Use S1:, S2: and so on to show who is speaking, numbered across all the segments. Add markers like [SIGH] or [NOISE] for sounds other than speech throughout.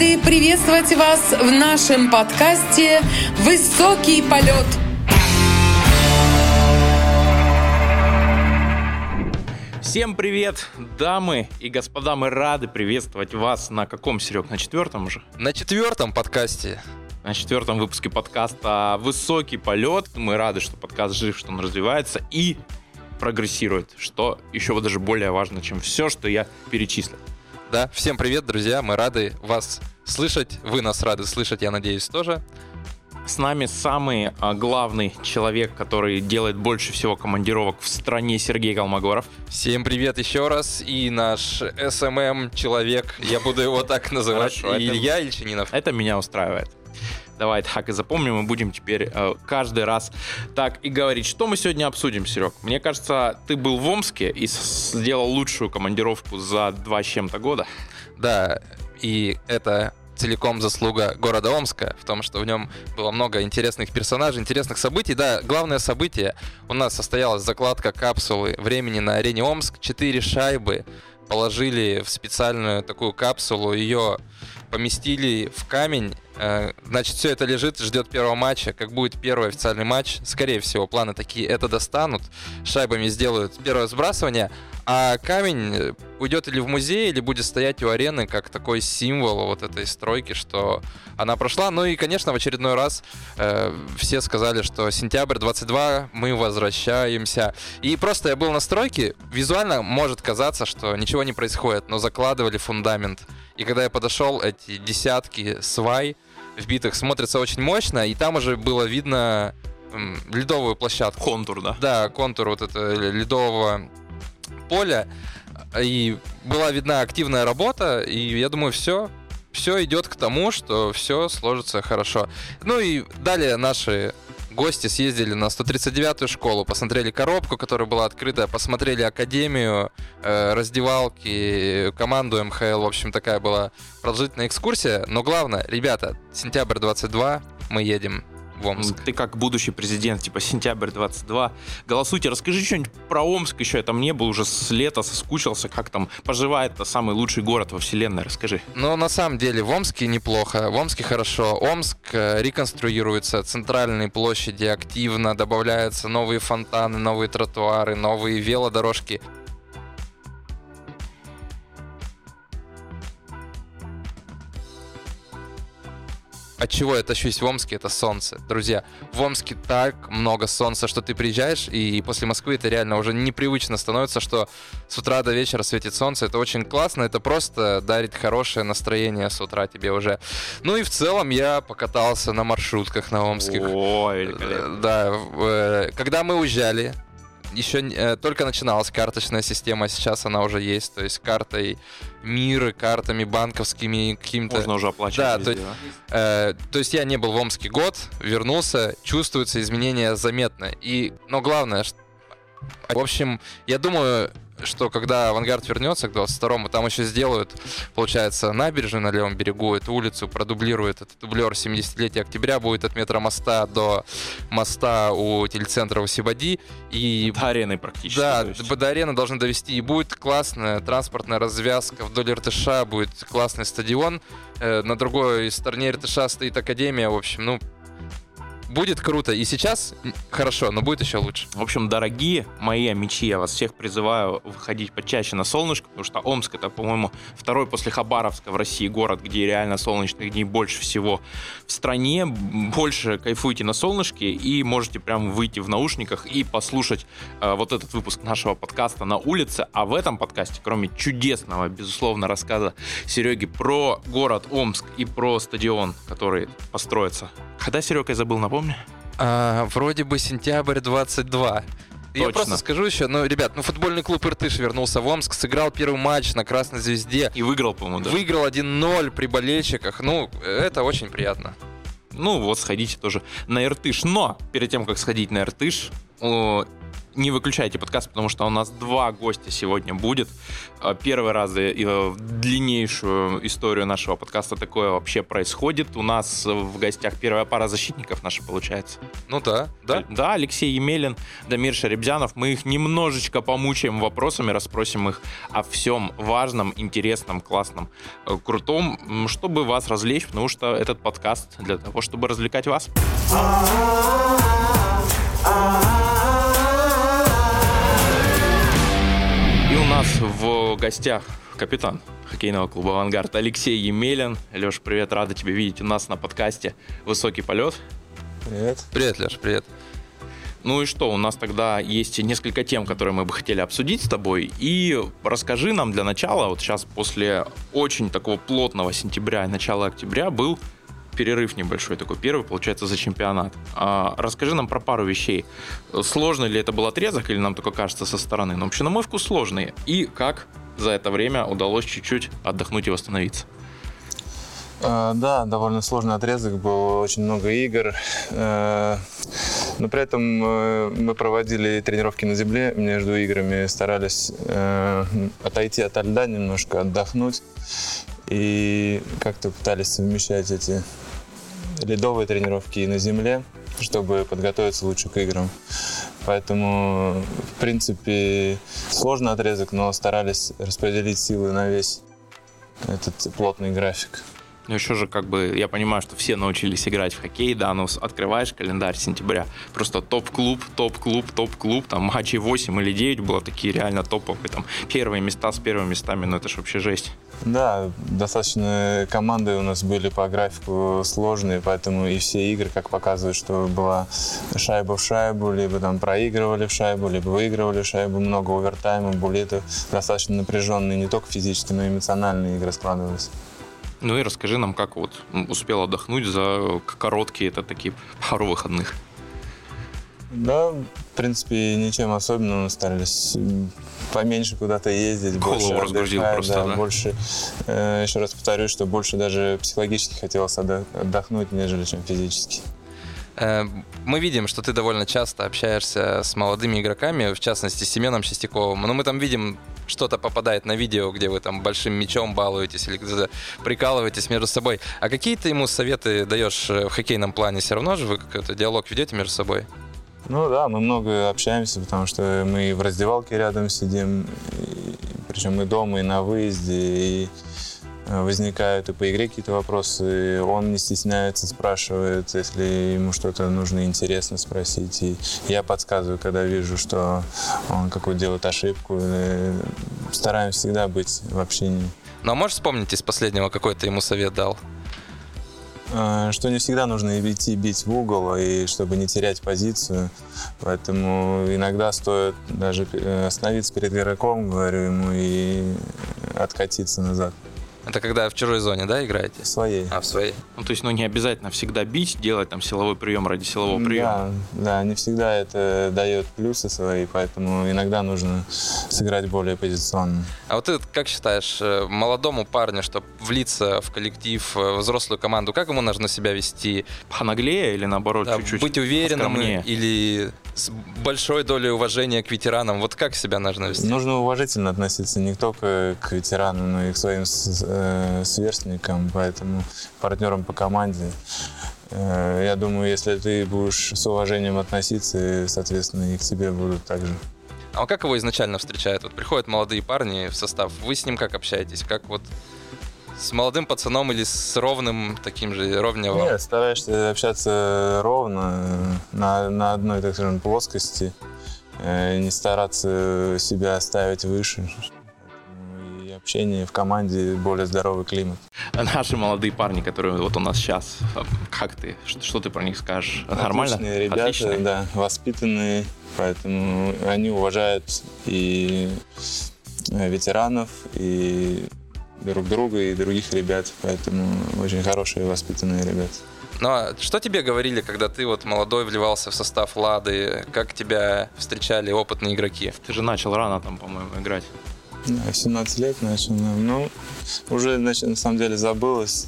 S1: рады приветствовать вас в нашем подкасте «Высокий полет».
S2: Всем привет, дамы и господа, мы рады приветствовать вас на каком, Серег, на четвертом уже?
S3: На четвертом подкасте.
S2: На четвертом выпуске подкаста «Высокий полет». Мы рады, что подкаст жив, что он развивается и прогрессирует, что еще даже более важно, чем все, что я перечислил.
S3: Да, всем привет, друзья, мы рады вас слышать, вы нас рады слышать, я надеюсь, тоже.
S2: С нами самый а, главный человек, который делает больше всего командировок в стране, Сергей Колмогоров.
S3: Всем привет еще раз. И наш SMM человек, я буду его так называть,
S2: Хорошо,
S3: Илья
S2: это-
S3: Ильчининов.
S2: Это меня устраивает. Давай так и запомним, мы будем теперь э, каждый раз так и говорить. Что мы сегодня обсудим, Серег? Мне кажется, ты был в Омске и сделал лучшую командировку за два с чем-то года.
S3: Да, и это целиком заслуга города Омска в том, что в нем было много интересных персонажей, интересных событий. Да, главное событие у нас состоялась закладка капсулы времени на арене Омск. Четыре шайбы положили в специальную такую капсулу, ее поместили в камень. Э, Значит, все это лежит, ждет первого матча. Как будет первый официальный матч, скорее всего, планы такие, это достанут, шайбами сделают первое сбрасывание, а камень э, уйдет или в музей, или будет стоять у арены как такой символ вот этой стройки, что она прошла. Ну и, конечно, в очередной раз э, все сказали, что сентябрь 22 мы возвращаемся. И просто я был на стройке, визуально может казаться, что ничего не происходит, но закладывали фундамент. И когда я подошел, эти десятки свай вбитых смотрятся очень мощно, и там уже было видно ледовую площадку.
S2: Контур, да?
S3: Да, контур вот этого ледового поля. И была видна активная работа, и я думаю, все, все идет к тому, что все сложится хорошо. Ну и далее наши гости съездили на 139-ю школу, посмотрели коробку, которая была открыта, посмотрели академию, э, раздевалки, команду МХЛ. В общем, такая была продолжительная экскурсия. Но главное, ребята, сентябрь 22, мы едем в Омск.
S2: Ты как будущий президент, типа сентябрь 22. Голосуйте, расскажи что-нибудь про Омск еще. Я там не был уже с лета, соскучился. Как там поживает-то самый лучший город во вселенной? Расскажи.
S3: Но на самом деле в Омске неплохо, в Омске хорошо. Омск э, реконструируется, центральные площади активно, добавляются новые фонтаны, новые тротуары, новые велодорожки. От чего я тащусь в Омске, это солнце. Друзья, в Омске так много солнца, что ты приезжаешь, и после Москвы это реально уже непривычно становится, что с утра до вечера светит солнце. Это очень классно, это просто дарит хорошее настроение с утра тебе уже. Ну и в целом я покатался на маршрутках на омских.
S2: О, великолепно.
S3: Да, э, когда мы уезжали, еще э, только начиналась карточная система, сейчас она уже есть, то есть картой мира, картами банковскими, каким-то...
S2: Можно уже оплачивать
S3: Да,
S2: везде,
S3: то
S2: да?
S3: Э, то есть я не был в Омске год, вернулся, чувствуются изменения заметно. И, но главное, ш- в общем, я думаю, что когда Авангард вернется к 22-му, там еще сделают, получается, набережную на левом берегу, эту улицу продублирует, этот дублер 70-летия октября будет от метро моста до моста у телецентра Усибади, и
S2: До арены практически.
S3: да, до арены должны довести. И будет классная транспортная развязка вдоль РТШ, будет классный стадион. Э, на другой стороне РТШ стоит академия. В общем, ну, будет круто. И сейчас хорошо, но будет еще лучше.
S2: В общем, дорогие мои мечи, я вас всех призываю выходить почаще на солнышко, потому что Омск это, по-моему, второй после Хабаровска в России город, где реально солнечных дней больше всего в стране. Больше кайфуйте на солнышке и можете прям выйти в наушниках и послушать э, вот этот выпуск нашего подкаста на улице. А в этом подкасте, кроме чудесного, безусловно, рассказа Сереги про город Омск и про стадион, который построится. Когда, Серега, я забыл, напомни?
S3: А, вроде бы сентябрь 22. Я
S2: Точно.
S3: просто скажу еще, ну, ребят, ну, футбольный клуб Иртыш вернулся в Омск, сыграл первый матч на Красной Звезде,
S2: И выиграл, по-моему, да?
S3: выиграл 1-0 при болельщиках. Ну, это очень приятно.
S2: Ну вот, сходите тоже на Иртыш. Но перед тем, как сходить на Иртыш, не выключайте подкаст, потому что у нас два гостя сегодня будет. Э, первый раз и в длиннейшую историю нашего подкаста такое вообще происходит. У нас в гостях первая пара защитников наша получается.
S3: Ну да, да.
S2: Да, Алексей Емелин, Дамир Шарибзянов. Мы их немножечко помучаем вопросами, расспросим их о всем важном, интересном, классном, э, крутом, чтобы вас развлечь, потому что этот подкаст для того, чтобы развлекать вас. И у нас в гостях капитан хоккейного клуба «Авангард» Алексей Емелин. Леш, привет, рада тебя видеть у нас на подкасте «Высокий полет».
S3: Привет. Привет, Леш, привет.
S2: Ну и что, у нас тогда есть несколько тем, которые мы бы хотели обсудить с тобой. И расскажи нам для начала, вот сейчас после очень такого плотного сентября и начала октября был перерыв небольшой такой, первый, получается, за чемпионат. А, расскажи нам про пару вещей. Сложный ли это был отрезок, или нам только кажется со стороны? Но вообще, на мой вкус, сложный. И как за это время удалось чуть-чуть отдохнуть и восстановиться?
S4: А, да, довольно сложный отрезок, было очень много игр. Э, но при этом э, мы проводили тренировки на земле между играми, старались э, отойти от льда немножко, отдохнуть. И как-то пытались совмещать эти ледовые тренировки и на земле, чтобы подготовиться лучше к играм. Поэтому, в принципе, сложный отрезок, но старались распределить силы на весь этот плотный график.
S2: Ну, еще же, как бы, я понимаю, что все научились играть в хоккей, да, но открываешь календарь сентября, просто топ-клуб, топ-клуб, топ-клуб, там матчей 8 или 9 было такие реально топовые, там первые места с первыми местами, ну это же вообще жесть.
S4: Да, достаточно команды у нас были по графику сложные, поэтому и все игры, как показывают, что была шайба в шайбу, либо там проигрывали в шайбу, либо выигрывали в шайбу, много овертайма, булетов, достаточно напряженные не только физически, но и эмоциональные игры складывались.
S2: Ну и расскажи нам, как вот успел отдохнуть за короткие, это такие пару выходных.
S4: Да, в принципе, ничем особенным старались поменьше куда-то ездить,
S2: Голову больше отдыхать, просто, да,
S4: да? больше. Э, еще раз повторюсь, что больше даже психологически хотелось отдохнуть, нежели чем физически.
S3: Э, мы видим, что ты довольно часто общаешься с молодыми игроками, в частности, с Семеном Чистяковым. Но мы там видим, что-то попадает на видео, где вы там большим мечом балуетесь или прикалываетесь между собой. А какие ты ему советы даешь э, в хоккейном плане? Все равно же вы какой-то диалог ведете между собой?
S4: Ну да, мы много общаемся, потому что мы в раздевалке рядом сидим, и, причем и дома, и на выезде, и возникают и по игре какие-то вопросы, он не стесняется, спрашивает, если ему что-то нужно интересно спросить. И я подсказываю, когда вижу, что он какую-то делает ошибку. Стараемся всегда быть в общении.
S3: А можешь вспомнить из последнего, какой ты ему совет дал?
S4: Э, что не всегда нужно идти бить в угол, и чтобы не терять позицию. Поэтому иногда стоит даже э, остановиться перед игроком, говорю ему, и откатиться назад.
S3: Это когда в чужой зоне, да, играете?
S4: В своей.
S3: А, в своей.
S2: Ну, то есть, ну, не обязательно всегда бить, делать там силовой прием ради силового приема.
S4: Да, да, не всегда это дает плюсы свои, поэтому иногда нужно сыграть более позиционно.
S3: А вот ты как считаешь, э, молодому парню, чтобы влиться в коллектив, в взрослую команду, как ему нужно себя вести?
S2: Понаглее или наоборот да, чуть-чуть
S3: Быть уверенным поскромнее? или с большой долей уважения к ветеранам? Вот как себя нужно вести?
S4: Нужно уважительно относиться не только к ветеранам, но и к своим э, сверстникам, поэтому партнерам по команде. Э, я думаю, если ты будешь с уважением относиться, соответственно, и к тебе будут также.
S3: А как его изначально встречают? Вот приходят молодые парни в состав, вы с ним как общаетесь? Как вот с молодым пацаном или с ровным таким же, ровнее
S4: Нет, стараешься общаться ровно, на, на одной, так скажем, плоскости, э, не стараться себя ставить выше и общение в команде более здоровый климат.
S2: Наши молодые парни, которые вот у нас сейчас, как ты, что, что ты про них скажешь? Нормально?
S4: Отличные ребята, Отличные? да, воспитанные, поэтому они уважают и э, ветеранов, и друг друга и других ребят, поэтому очень хорошие воспитанные ребята.
S3: Ну а что тебе говорили, когда ты вот молодой вливался в состав Лады? Как тебя встречали опытные игроки?
S2: Ты же начал рано там, по-моему, играть.
S4: Да, 17 лет начал. Ну, уже, значит, на самом деле забылось.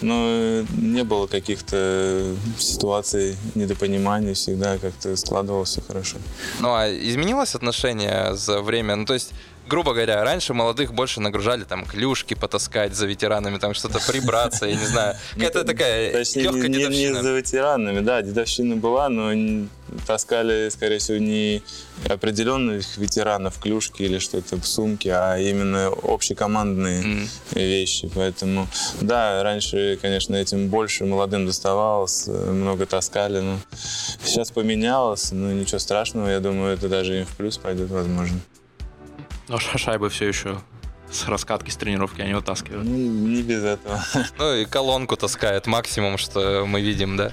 S4: но не было каких-то ситуаций недопонимания, всегда как-то складывалось все хорошо.
S3: Ну а изменилось отношение за время? Ну то есть грубо говоря, раньше молодых больше нагружали там клюшки потаскать за ветеранами, там что-то прибраться, я не знаю. [LAUGHS] Какая-то такая легкая
S4: не, не
S3: дедовщина.
S4: за ветеранами, да, дедовщина была, но таскали, скорее всего, не определенных ветеранов клюшки или что-то в сумке, а именно общекомандные
S3: Мгм.
S4: вещи. Поэтому, да, раньше, конечно, этим больше молодым доставалось, много таскали, но сейчас поменялось, но ничего страшного, я думаю, это даже им в плюс пойдет, возможно.
S2: Но ша- шайбы все еще с раскатки, с тренировки они вытаскивают.
S4: Ну, не без этого. [LAUGHS]
S3: Ну и колонку таскает максимум, что мы видим, да.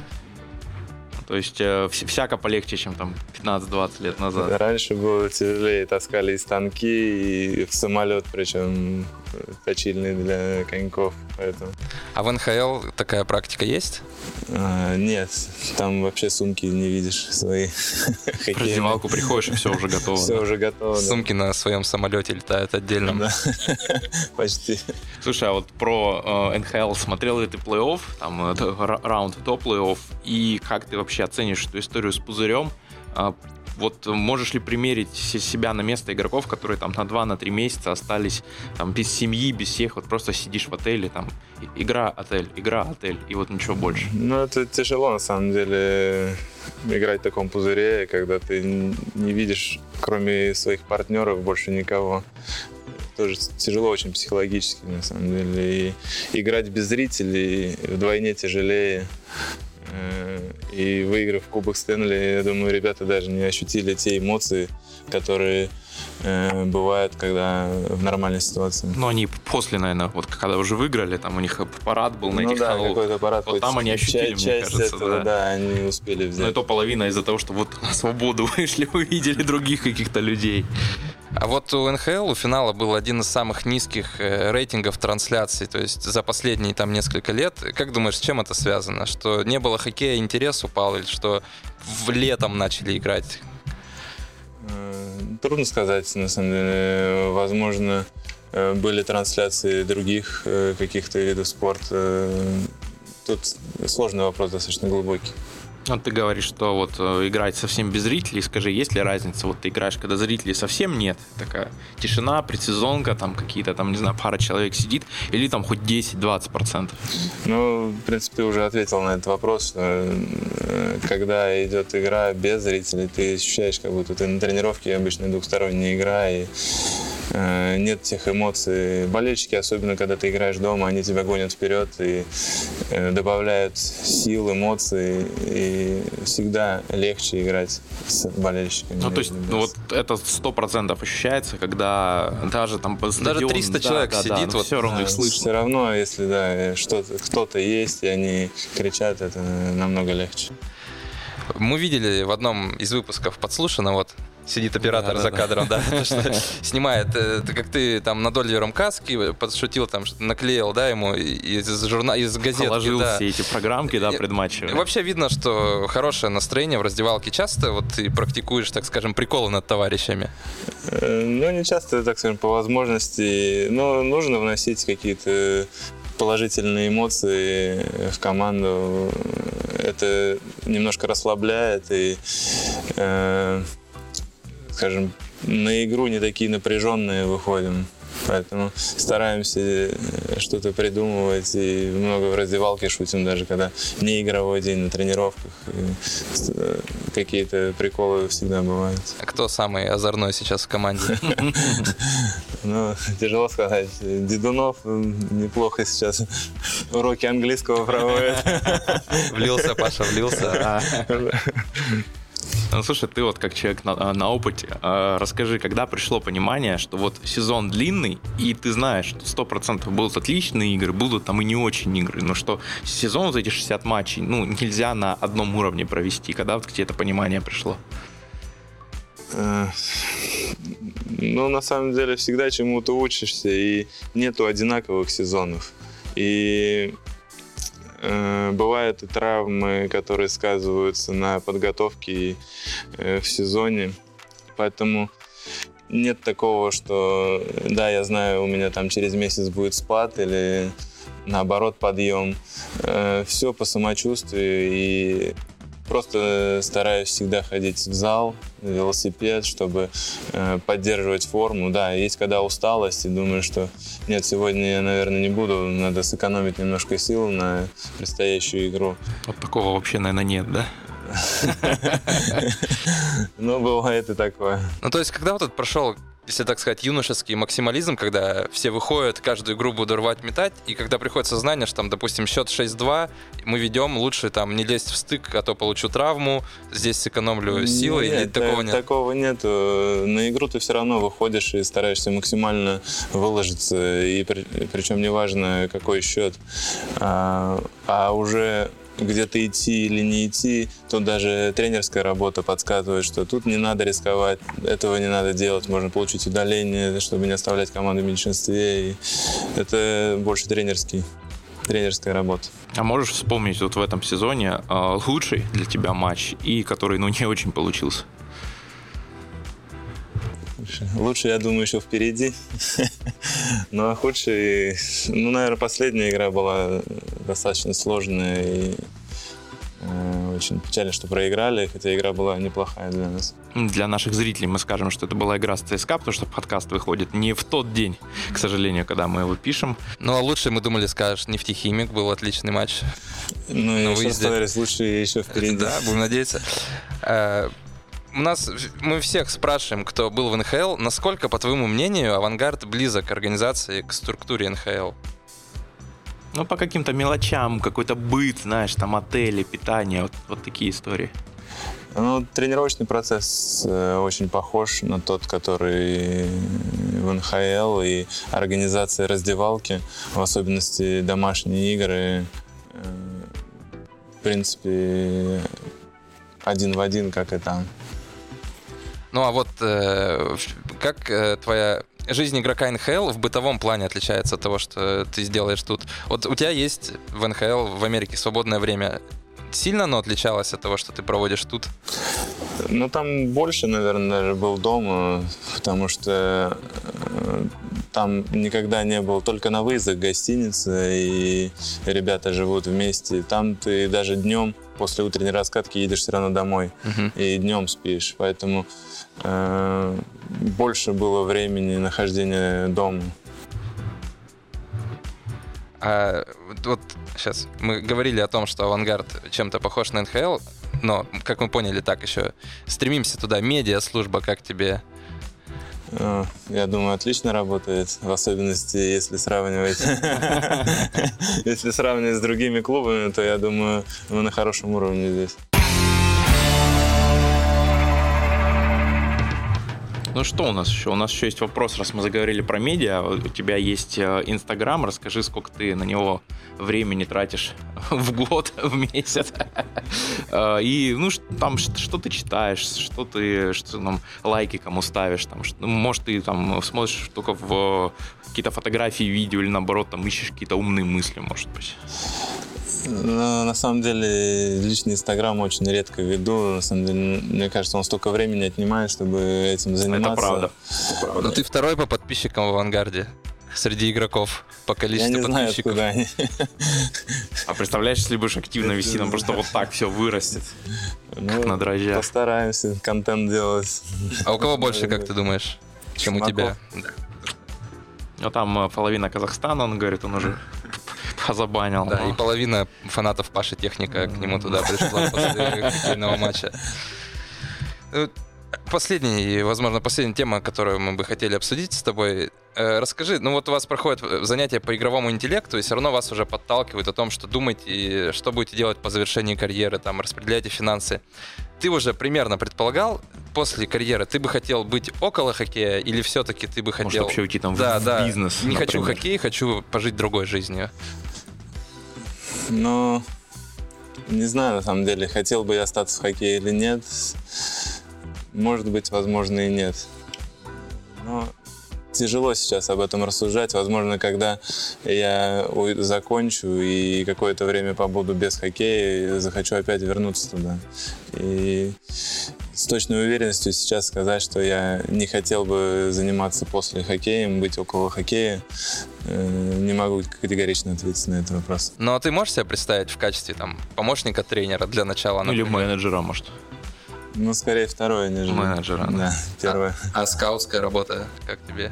S2: То есть э, вс- всяко полегче, чем там 15-20 лет назад.
S4: Раньше было тяжелее, таскали и станки, и в самолет, причем э, точильный для коньков, поэтому...
S3: А в НХЛ такая практика есть?
S4: а, нет, там вообще сумки не видишь свои.
S2: В раздевалку приходишь, и все уже готово.
S4: Все
S2: да.
S4: уже готово. да.
S3: Сумки на своем самолете летают отдельно.
S4: Да. [LAUGHS] Почти.
S2: Слушай, а вот про э, НХЛ смотрел ли ты плей-офф, там, это ра- раунд до плей-офф, и как ты вообще оценишь эту историю с пузырем? Вот можешь ли примерить се- себя на место игроков, которые там на 2-3 месяца остались там без семьи, без всех, вот просто сидишь в отеле, там, игра, отель, игра, отель, и вот ничего больше.
S4: Ну, это тяжело, на самом деле, играть в таком пузыре, когда ты не видишь, кроме своих партнеров, больше никого. Тоже тяжело очень психологически, на самом деле. И играть без зрителей вдвойне тяжелее. Э, И выиграв Кубок Стэнли, я думаю, ребята даже не ощутили те эмоции, которые э, бывают, когда в нормальной ситуации.
S2: Но они после, наверное, вот когда уже выиграли, там у них парад был на
S4: ну
S2: этих
S4: да, какой-то парад.
S2: Вот там они ощутили,
S4: часть,
S2: мне кажется,
S4: этого,
S2: да.
S4: да. они успели
S2: Но
S4: взять.
S2: это половина из-за того, что вот на свободу [LAUGHS] вышли, увидели других каких-то людей.
S3: А вот у НХЛ у финала был один из самых низких э, рейтингов трансляций, то есть за последние там несколько лет. Как думаешь, с чем это связано? Что не было хоккея, интерес упал, или что в летом начали играть?
S4: Э, Трудно сказать, на самом деле. Возможно, э, были трансляции других каких-то видов спорта. Тут сложный вопрос, достаточно глубокий.
S2: Вот ты говоришь, что вот э, играть совсем без зрителей, скажи, есть ли разница? Вот ты играешь, когда зрителей совсем нет, такая тишина, предсезонка, там какие-то, там, не знаю, пара человек сидит, или там хоть 10-20%?
S4: Ну, в принципе, уже ответил на этот вопрос. что, э, Когда идет игра без зрителей, ты ощущаешь, как будто ты на тренировке, обычно двухсторонняя игра, и э, нет тех эмоций. Болельщики, особенно когда ты играешь дома, они тебя гонят вперед и э, добавляют сил, эмоций, и всегда легче играть с болельщиками.
S2: Ну, то есть, ну, вот это сто процентов ощущается, когда даже там по
S3: Даже 300 человек сидит, вот,
S2: все равно их
S4: Все
S2: слышно.
S4: равно, если да, что-то, кто-то есть, и они кричат, это намного легче.
S3: Мы видели в одном из выпусков подслушано, вот сидит оператор
S2: Да,
S3: за
S2: да.
S3: кадром, да, [LAUGHS] снимает, э, ты- как ты там над Оливером Каски подшутил, там что-то наклеил, да, ему из журнала, из газетки,
S2: Положил все эти программки, да, предматчевые.
S3: Вообще видно, что хорошее настроение в раздевалке часто, вот ты практикуешь, так скажем, приколы над товарищами.
S4: Э, Ну, не часто, так скажем, по возможности. Но нужно вносить какие-то положительные эмоции в команду. Это немножко расслабляет и, э, скажем, на игру не такие напряженные выходим. Поэтому стараемся э, что-то придумывать и много в раздевалке шутим, даже когда не игровой день на тренировках. Э, какие-то приколы всегда бывают.
S3: А кто самый озорной сейчас в команде? [LAUGHS]
S4: Ну, тяжело сказать. Дедунов неплохо сейчас уроки английского проводит. [LAUGHS]
S3: Влился, Паша, влился. [LAUGHS]
S2: Ну, слушай, ты вот как человек на, на опыте, э, расскажи, когда пришло понимание, что вот сезон длинный, и ты знаешь, что 100% будут отличные игры, будут там и не очень игры, но что сезон, вот эти 60 матчей, ну, нельзя на одном уровне провести. Когда вот к тебе это понимание пришло?
S4: Э, Ну, на самом деле, всегда чему-то учишься, и нету одинаковых сезонов. И э, бывают и травмы, которые сказываются на подготовке и, э, в сезоне. Поэтому нет такого, что да, я знаю, у меня там через месяц будет спад или наоборот подъем. Э, все по самочувствию и просто стараюсь всегда ходить в зал, велосипед, чтобы э, поддерживать форму. Да, есть когда усталость и думаю, что нет, сегодня я, наверное, не буду, надо сэкономить немножко сил на предстоящую игру.
S2: Вот такого вообще, наверное, нет, да? [LAUGHS]
S4: Ну, бывает и такое.
S3: Ну, то есть, когда вот этот прошел если так сказать, юношеский максимализм, когда все выходят, каждую игру буду рвать, метать, и когда приходит сознание, что там, допустим, счет 6-2, мы ведем, лучше там не лезть в стык, а то получу травму, здесь сэкономлю силы, нет, или такого нет?
S4: Такого нет. На игру ты все равно выходишь и стараешься максимально выложиться, и при, причем неважно, какой счет. А, а уже где-то идти или не идти, то даже тренерская работа подсказывает, что тут не надо рисковать, этого не надо делать, можно получить удаление, чтобы не оставлять команду в меньшинстве. И это больше тренерский тренерская работа.
S2: А можешь вспомнить вот в этом сезоне э, лучший для тебя матч и который, ну, не очень получился?
S4: Лучше, я думаю, еще впереди. [LAUGHS] Ну, а худший... Ну, наверное, последняя игра была достаточно сложная и э, очень печально, что проиграли, хотя игра была неплохая для нас.
S2: Для наших зрителей мы скажем, что это была игра с ЦСКА, потому что подкаст выходит не в тот день, к сожалению, когда мы его пишем.
S3: Ну, а лучше, мы думали, скажешь, нефтехимик, был отличный матч.
S4: Ну, и еще лучше еще впереди.
S3: Да, будем надеяться. У нас мы всех спрашиваем, кто был в НХЛ, насколько, по твоему мнению, авангард близок к организации, к структуре НХЛ?
S2: Ну, по каким-то мелочам, какой-то быт, знаешь, там отели, питание, вот, вот такие истории.
S4: Ну, тренировочный процесс э, очень похож на тот, который в НХЛ и организация раздевалки, в особенности домашние игры, э, в принципе, один в один, как и там.
S3: Ну а вот э, как э, твоя жизнь игрока НХЛ в бытовом плане отличается от того, что ты сделаешь тут? Вот у тебя есть в НХЛ в Америке свободное время. Сильно оно отличалось от того, что ты проводишь тут?
S4: Ну, там больше, наверное, даже был дома, потому что э, там никогда не был только на выездах гостиница, и ребята живут вместе. Там ты даже днем после утренней раскатки едешь все равно домой uh-huh. и днем спишь. Поэтому больше было времени нахождения дома.
S3: А, вот сейчас мы говорили о том, что авангард чем-то похож на НХЛ, но, как мы поняли, так еще стремимся туда. Медиа-служба, как тебе
S4: Э, я думаю, отлично работает, в особенности, если сравнивать, [LAUGHS] если сравнивать с другими клубами, то я думаю, мы на хорошем уровне здесь.
S2: Ну что у нас еще? У нас еще есть вопрос, раз мы заговорили про медиа. У тебя есть э, Инстаграм, расскажи, сколько ты на него времени тратишь [LAUGHS] в год, в месяц. [LAUGHS] Э, и, ну, там, что ты читаешь, что ты, что там, лайки кому ставишь, там, ну, может, ты там смотришь только в какие-то фотографии, видео, или наоборот, там ищешь какие-то умные мысли, может быть.
S4: Ну, на самом деле, личный Инстаграм очень редко веду. На самом деле, мне кажется, он столько времени отнимает, чтобы этим заниматься.
S2: Это правда.
S3: Это правда. Ну, ты второй по подписчикам в авангарде среди игроков по количеству
S4: Я не
S3: подписчиков.
S4: Знаю, они.
S2: А представляешь, если будешь активно вести, там просто вот так все вырастет. Ну, как на дрожжах.
S4: Постараемся контент делать.
S3: А у кого больше, как ты думаешь, чем у тебя?
S2: Ну, там э, половина Казахстана, он говорит, он уже позабанил.
S3: Да, и половина фанатов Паши Техника к нему туда пришла после хоккейного матча. Э, последний, возможно, последняя тема, которую мы бы хотели обсудить с тобой. Э, расскажи, ну вот у вас проходят занятия по игровому интеллекту, и все равно вас уже подталкивают о том, что думаете, что будете делать по завершении карьеры, там, распределяйте финансы. Ты уже примерно предполагал, после карьеры ты бы хотел быть около хоккея или все-таки ты бы хотел... Может,
S2: вообще уйти там да, в да, бизнес,
S3: Не например. хочу хоккей, хочу пожить другой жизнью.
S4: Ну, не знаю, на самом деле, хотел бы я остаться в хоккее или нет. Может быть, возможно, и нет. Но тяжело сейчас об этом рассуждать. Возможно, когда я закончу и какое-то время побуду без хоккея, захочу опять вернуться туда. И точной уверенностью сейчас сказать, что я не хотел бы заниматься после хоккеем, быть около хоккея. Э, не могу категорично ответить на этот вопрос.
S3: Но ну, а ты можешь себя представить в качестве там помощника тренера для начала?
S2: Например? Или менеджера, может?
S4: Ну, скорее второе, нежели...
S3: Менеджера.
S4: Да, первое.
S3: А, а скаутская работа как тебе?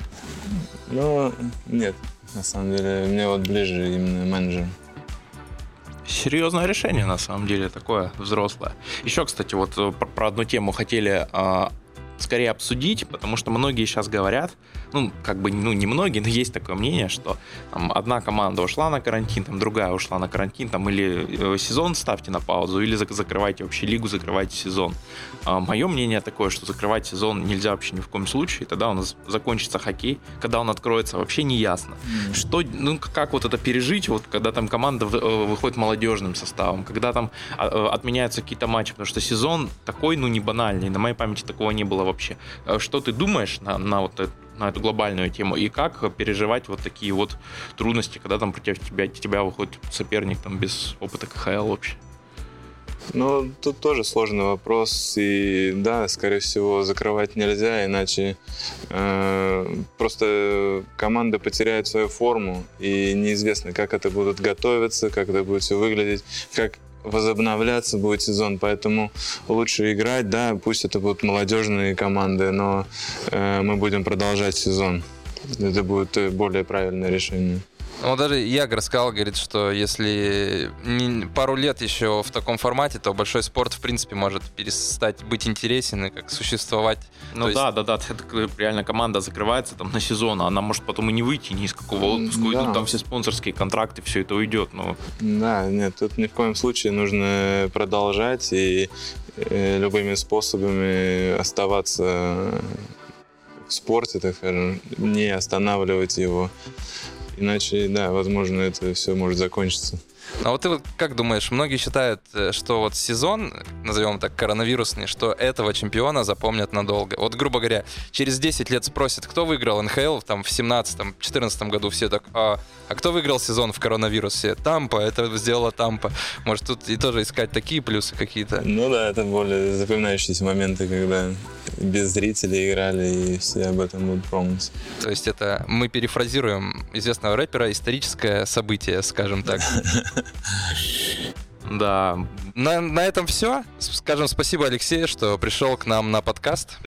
S4: Ну, нет, на самом деле. Мне вот ближе именно менеджер.
S2: Серьезное решение, на самом деле, такое взрослое. Еще, кстати, вот э, про, про одну тему хотели э, скорее обсудить, потому что многие сейчас говорят, ну, как бы, ну, не многие, но есть такое мнение, что там, одна команда ушла на карантин, там, другая ушла на карантин, там, или э, сезон ставьте на паузу, или закрывайте вообще лигу, закрывайте сезон. А, мое мнение такое, что закрывать сезон нельзя вообще ни в коем случае, тогда у нас закончится хоккей, когда он откроется, вообще не ясно. Mm. Что, ну, как вот это пережить, вот, когда там команда э, выходит молодежным составом, когда там а, э, отменяются какие-то матчи, потому что сезон такой, ну, не банальный, на моей памяти такого не было вообще. Что ты думаешь на, на вот это? На эту глобальную тему, и как переживать вот такие вот трудности, когда там против тебя, тебя выходит соперник там без опыта КХЛ вообще?
S4: Ну, тут тоже сложный вопрос, и да, скорее всего, закрывать нельзя, иначе э, просто команда потеряет свою форму, и неизвестно, как это будут готовиться, как это будет все выглядеть, как возобновляться будет сезон, поэтому лучше играть, да, пусть это будут молодежные команды, но э, мы будем продолжать сезон. Это будет э, более правильное решение.
S3: Ну, даже Ягр сказал, говорит, что если пару лет еще в таком формате, то большой спорт, в принципе, может перестать быть интересен и как существовать.
S2: Ну то да, есть... да, да, это реально команда закрывается там на сезон, а она может потом и не выйти ни из какого отпуска, да. уйдут там все спонсорские контракты, все это уйдет. Но...
S4: Да, нет, тут ни в коем случае нужно продолжать и э, любыми способами оставаться в спорте, так скажем, не останавливать его. Иначе, да, возможно, это все может закончиться.
S3: А вот ты вот как думаешь, многие считают, э, что вот сезон, назовем так, коронавирусный, что этого чемпиона запомнят надолго. Вот, грубо говоря, через 10 лет спросят, кто выиграл НХЛ там в 17-14 году, все так, а, а кто выиграл сезон в коронавирусе? Тампа, это сделала Тампа. Может, тут и тоже искать такие плюсы какие-то?
S4: Ну да, это более запоминающиеся моменты, когда без зрителей играли, и все об этом будут помнить.
S3: То есть это, мы перефразируем известного рэпера, историческое событие, скажем так. [LAUGHS]
S2: Да.
S3: На, на этом все. Скажем спасибо Алексею, что пришел к нам на подкаст.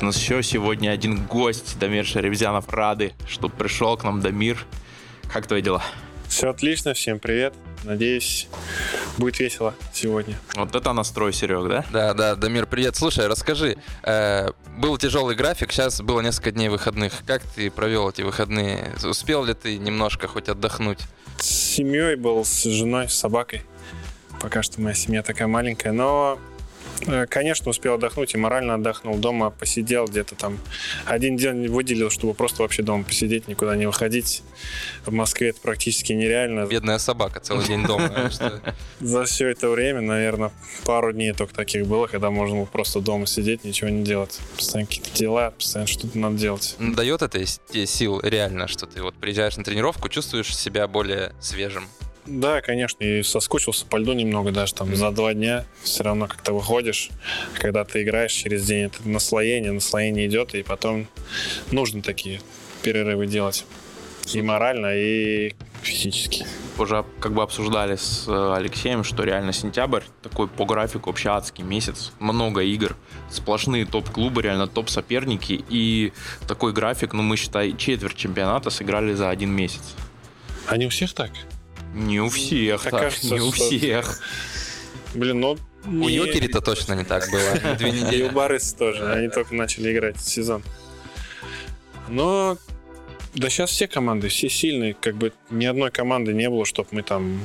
S2: У нас еще сегодня один гость, Дамир Шаревзянов. Рады, что пришел к нам, Дамир. Как твои дела?
S5: Все отлично, всем привет. Надеюсь, будет весело сегодня.
S2: Вот это настрой, Серег, да?
S3: Да, да, Дамир, привет. Слушай, расскажи, э, был тяжелый график, сейчас было несколько дней выходных. Как ты провел эти выходные? Успел ли ты немножко хоть отдохнуть?
S5: С семьей был, с женой, с собакой. Пока что моя семья такая маленькая, но конечно, успел отдохнуть и морально отдохнул. Дома посидел где-то там. Один день выделил, чтобы просто вообще дома посидеть, никуда не выходить. В Москве это практически нереально.
S3: Бедная собака целый день дома. [LAUGHS]
S5: За все это время, наверное, пару дней только таких было, когда можно было просто дома сидеть, ничего не делать. Постоянно какие-то дела, постоянно что-то надо делать.
S3: Дает это тебе сил реально, что ты вот приезжаешь на тренировку, чувствуешь себя более свежим?
S5: Да, конечно, и соскучился по льду немного даже там за два дня. Все равно как-то выходишь, когда ты играешь через день, это наслоение, наслоение идет, и потом нужно такие перерывы делать. И морально, и физически.
S2: Уже как бы обсуждали с э, Алексеем, что реально сентябрь такой по графику вообще адский месяц. Много игр, сплошные топ-клубы, реально топ-соперники. И такой график, ну мы считай, четверть чемпионата сыграли за один месяц.
S5: Они у всех так?
S2: Не у всех, так, кажется, не у всех.
S5: Блин, ну...
S3: У Йокери-то точно не так было. [LAUGHS] Две недели.
S5: И у Барыс тоже. Они только начали играть сезон. Но да сейчас все команды, все сильные. Как бы ни одной команды не было, чтобы мы там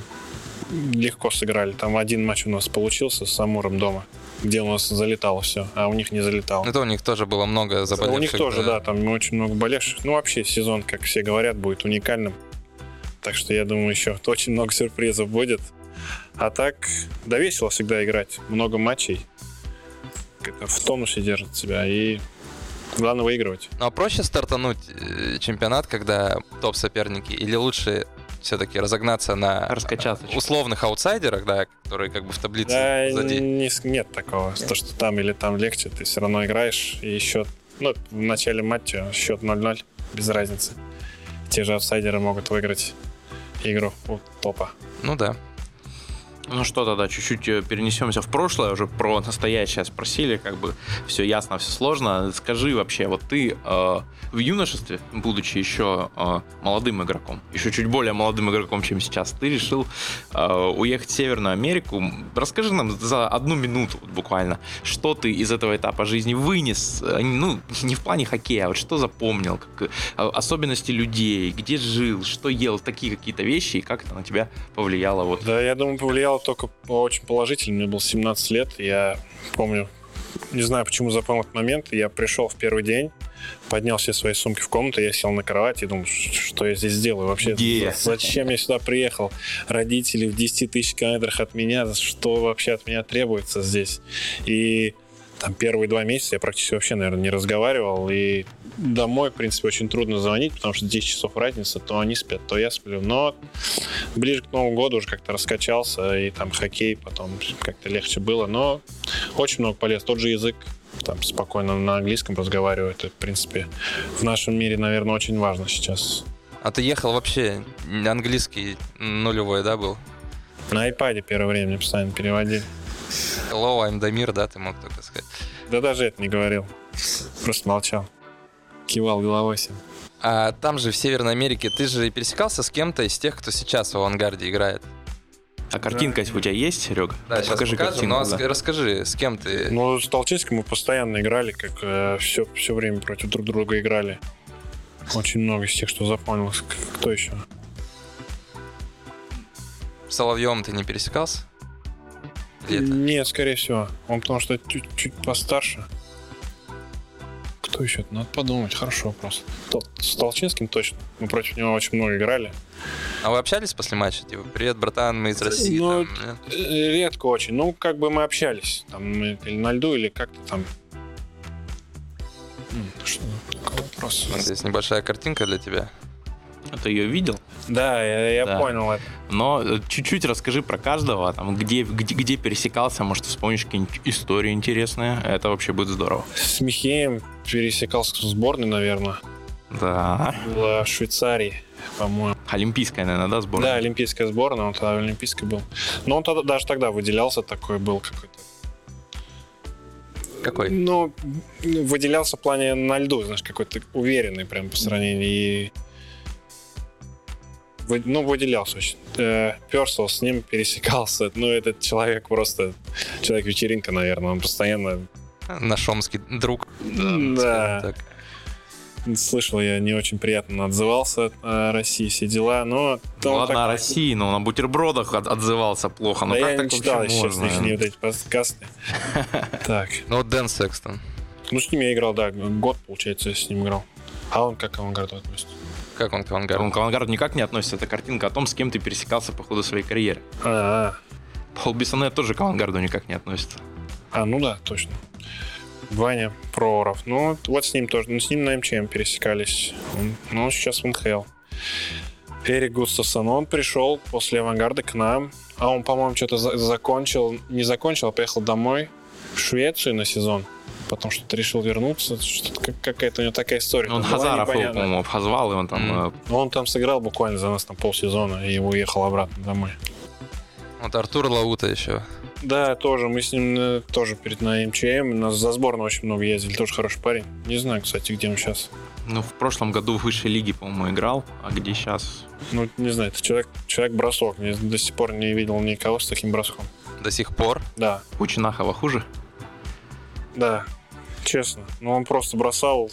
S5: легко сыграли. Там один матч у нас получился с Амуром дома, где у нас залетало все, а у них не залетало.
S3: Это у них тоже было много заболевших.
S5: У них тоже, да, там очень много болевших. Ну, вообще сезон, как все говорят, будет уникальным. Так что я думаю, еще очень много сюрпризов будет. А так, да весело всегда играть. Много матчей. Это в тонусе держит себя. И главное выигрывать.
S3: Ну а проще стартануть э, чемпионат, когда топ-соперники? Или лучше все-таки разогнаться на
S2: Раскачаться. чуть.
S3: условных аутсайдерах, да, которые как бы в таблице
S5: Да,
S3: сзади.
S5: не нет такого. То, что там или там легче, ты все равно играешь, и счет... Ну, в начале матча счет 0-0, без разницы. Те же аутсайдеры могут выиграть игру у топа.
S3: Ну да.
S2: Ну что тогда, чуть-чуть э, перенесемся в прошлое, уже про настоящее спросили, как бы все ясно, все сложно. Скажи вообще, вот ты э, в юношестве, будучи еще э, молодым игроком, еще чуть более молодым игроком, чем сейчас, ты решил э, уехать в Северную Америку. Расскажи нам за одну минуту вот буквально, что ты из этого этапа жизни вынес, э, ну, не в плане хоккея, а вот что запомнил, как, э, особенности людей, где жил, что ел, такие какие-то вещи, и как это на тебя повлияло вот
S5: Да, я думаю, повлияло только очень положительно. Мне было 17 лет, я помню, не знаю, почему запомнил этот момент. Я пришел в первый день, поднял все свои сумки в комнату, я сел на кровать и думал, «Ш- что я здесь делаю вообще? За- Зачем я сюда приехал? Родители в 10 тысяч километрах от меня, что вообще от меня требуется здесь? И там первые два месяца я практически вообще, наверное, не разговаривал. И домой, в принципе, очень трудно звонить, потому что 10 часов разница, то они спят, то я сплю. Но ближе к Новому году уже как-то раскачался, и там хоккей потом как-то легче было. Но очень много полез. Тот же язык, там спокойно на английском разговариваю. Это, в принципе, в нашем мире, наверное, очень важно сейчас.
S3: А ты ехал вообще английский нулевой, да, был?
S5: На iPad первое время постоянно переводили.
S3: Hello, I'm Дамир, да, ты мог только сказать.
S5: Да даже это не говорил. Просто молчал. Кивал головой всем.
S3: А там же, в Северной Америке, ты же пересекался с кем-то из тех, кто сейчас в авангарде играет.
S2: А картинка у тебя есть, Серега?
S3: Да, сейчас
S2: Покажи
S3: покажем,
S2: картинку.
S3: но
S2: да.
S3: ска- расскажи, с кем ты...
S5: Ну, с Толчинским мы постоянно играли, как все, все время против друг друга играли. Очень много из тех, что запомнилось. Кто еще?
S3: Соловьем ты не пересекался? Это?
S5: Нет, скорее всего. Он потому что чуть-чуть постарше. Кто еще? Надо подумать. Хороший вопрос. Тол- С Толчинским точно. Мы против него очень много играли.
S3: А вы общались после матча? Типа, привет, братан, мы из России.
S5: Ну,
S3: там?
S5: Э, Редко очень. Ну, как бы мы общались. Там, мы или на льду, или как-то там. Что? Какой вопрос?
S3: Есть небольшая картинка для тебя.
S2: А Ты ее видел?
S5: Да, я, я
S2: Да.
S5: понял это.
S2: Но э, чуть-чуть расскажи про каждого, там, где, где, где пересекался, может, вспомнишь какие-нибудь истории интересные. Это вообще будет здорово.
S5: С Михеем пересекался в сборной, наверное.
S2: Да.
S5: Была в Швейцарии, по-моему.
S2: Олимпийская, наверное, да, сборная?
S5: Да, олимпийская сборная, он тогда в олимпийской был. Но он тогда, даже тогда выделялся такой был какой-то.
S3: Какой?
S5: Ну, выделялся в плане на льду, знаешь, какой-то уверенный прям по сравнению. И ну, выделялся очень. Э, Персел с ним пересекался. Ну, этот человек просто... Человек-вечеринка, наверное. Он постоянно...
S3: Наш омский друг.
S5: Да.
S3: Так.
S5: Слышал я, не очень приятно отзывался о России, все дела, но...
S2: Ну,
S5: он
S2: ладно,
S5: так-
S2: о России, но на бутербродах от- отзывался плохо. Ну
S5: да
S2: как
S5: я
S2: так
S5: не читал, честно,
S2: можно?
S5: их вот эти подкасты. [LAUGHS] Так.
S3: Ну вот Дэн Секстон.
S5: Ну, с ним я играл, да, год, получается, я с ним играл. А он как к авангарду относится?
S3: Как он к авангарду?
S2: Он к авангарду никак не относится. Это картинка о том, с кем ты пересекался по ходу своей карьеры.
S5: А,
S2: Пол Бессоне тоже к авангарду никак не относится.
S5: а, ну да, точно. Ваня Проворов. Ну, вот с ним тоже. Ну, с ним на МЧМ пересекались. Он- ну, сейчас в НХЛ. Эрик Густавсон, он пришел после авангарда к нам. А он, по-моему, что-то за- закончил, не закончил, а поехал домой в Швецию на сезон. Потом что-то решил вернуться. Что-то как- какая-то у него такая история.
S2: Он Хазаров по-моему, обхозвал, и он там...
S3: Мгм.
S2: э,
S5: Ну, он там сыграл буквально за нас там полсезона и уехал обратно домой.
S3: Вот Артур Лаута еще.
S5: Да, тоже. Мы с ним э, тоже перед на МЧМ. У нас за сборную очень много ездили. Тоже хороший парень. Не знаю, кстати, где он сейчас.
S2: Ну, в прошлом году в высшей лиге, по-моему, играл, а где сейчас?
S5: Ну, не знаю, это человек, человек-бросок. Я до сих пор не видел никого с таким броском.
S3: До сих пор.
S5: Да,
S2: У Чинахова хуже?
S5: да, честно. Ну, он просто бросал.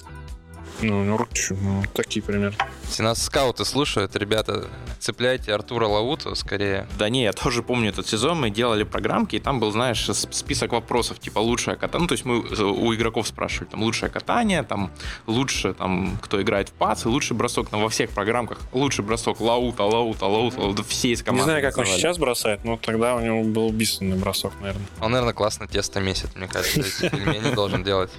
S5: Ну, ну, ну, такие примеры.
S3: Если нас скауты слушают, ребята, цепляйте Артура Лауту скорее.
S2: Да не, я тоже помню этот сезон, мы делали программки, и там был, знаешь, список вопросов, типа лучшее катание, ну, то есть мы у игроков спрашивали, там, лучшее катание, там, лучше, там, кто играет в пац, и лучший бросок, но во всех программках лучший бросок лаута, лаута, лаута, лаута, все из команды
S5: не знаю, как он
S2: называли.
S5: сейчас бросает, но тогда у него был убийственный бросок, наверное.
S3: Он, наверное, классно тесто месяц, мне кажется, эти [LAUGHS] пельмени должен делать.